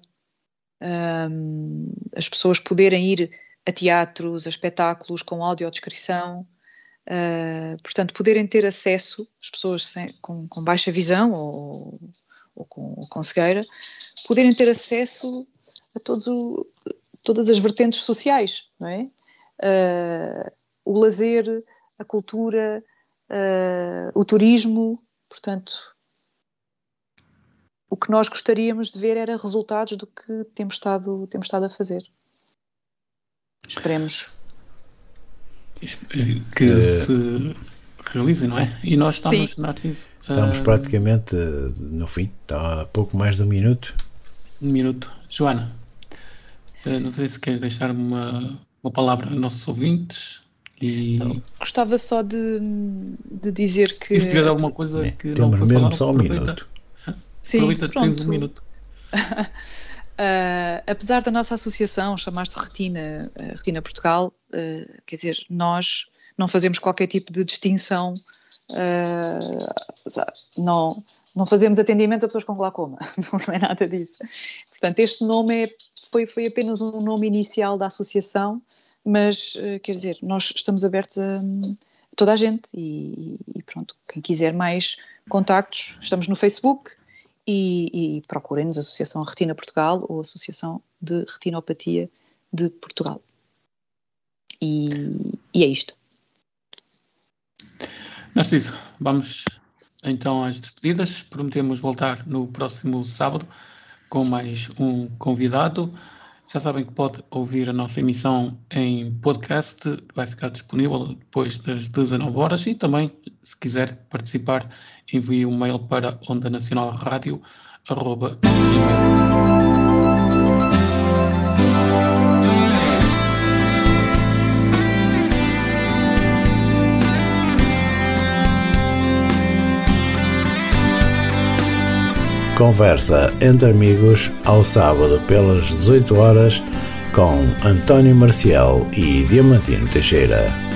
um, as pessoas poderem ir a teatros, a espetáculos com audiodescrição, uh, portanto, poderem ter acesso, as pessoas sem, com, com, baixa visão ou, ou, com, ou com cegueira, poderem ter acesso a todos o, todas as vertentes sociais, não é? Uh, o lazer, a cultura, uh, o turismo, portanto, o que nós gostaríamos de ver era resultados do que temos estado, temos estado a fazer. Esperemos. Que uh, se realize, não é? E nós estamos, Narciso. Estamos praticamente no fim, está a pouco mais de um minuto. Um minuto. Joana, não sei se queres deixar uma, uma palavra aos nossos ouvintes. E... Gostava só de, de dizer que. E se tiver alguma coisa é, que temos não mesmo só um minuto. Sim, aproveita pronto. um minuto. uh, apesar da nossa associação chamar-se Retina, uh, Retina Portugal, uh, quer dizer, nós não fazemos qualquer tipo de distinção, não, não fazemos atendimentos a pessoas com glaucoma, não é nada disso. Portanto, este nome é, foi, foi apenas um nome inicial da associação mas eh, quer dizer, nós estamos abertos a, toda a gente e, e, pronto, quem quiser mais contactos, estamos no Facebook e, e procurem-nos Associação Retina Portugal ou Associação de Retinopatia de Portugal. E, e é isto. Narciso, vamos então às despedidas. Prometemos voltar no próximo sábado com mais um convidado. Já sabem que pode ouvir a nossa emissão em podcast, vai ficar disponível depois das 19 horas e também, se quiser participar, envie um mail para onda Conversa entre amigos ao sábado pelas 18 horas com António Marcial e Diamantino Teixeira.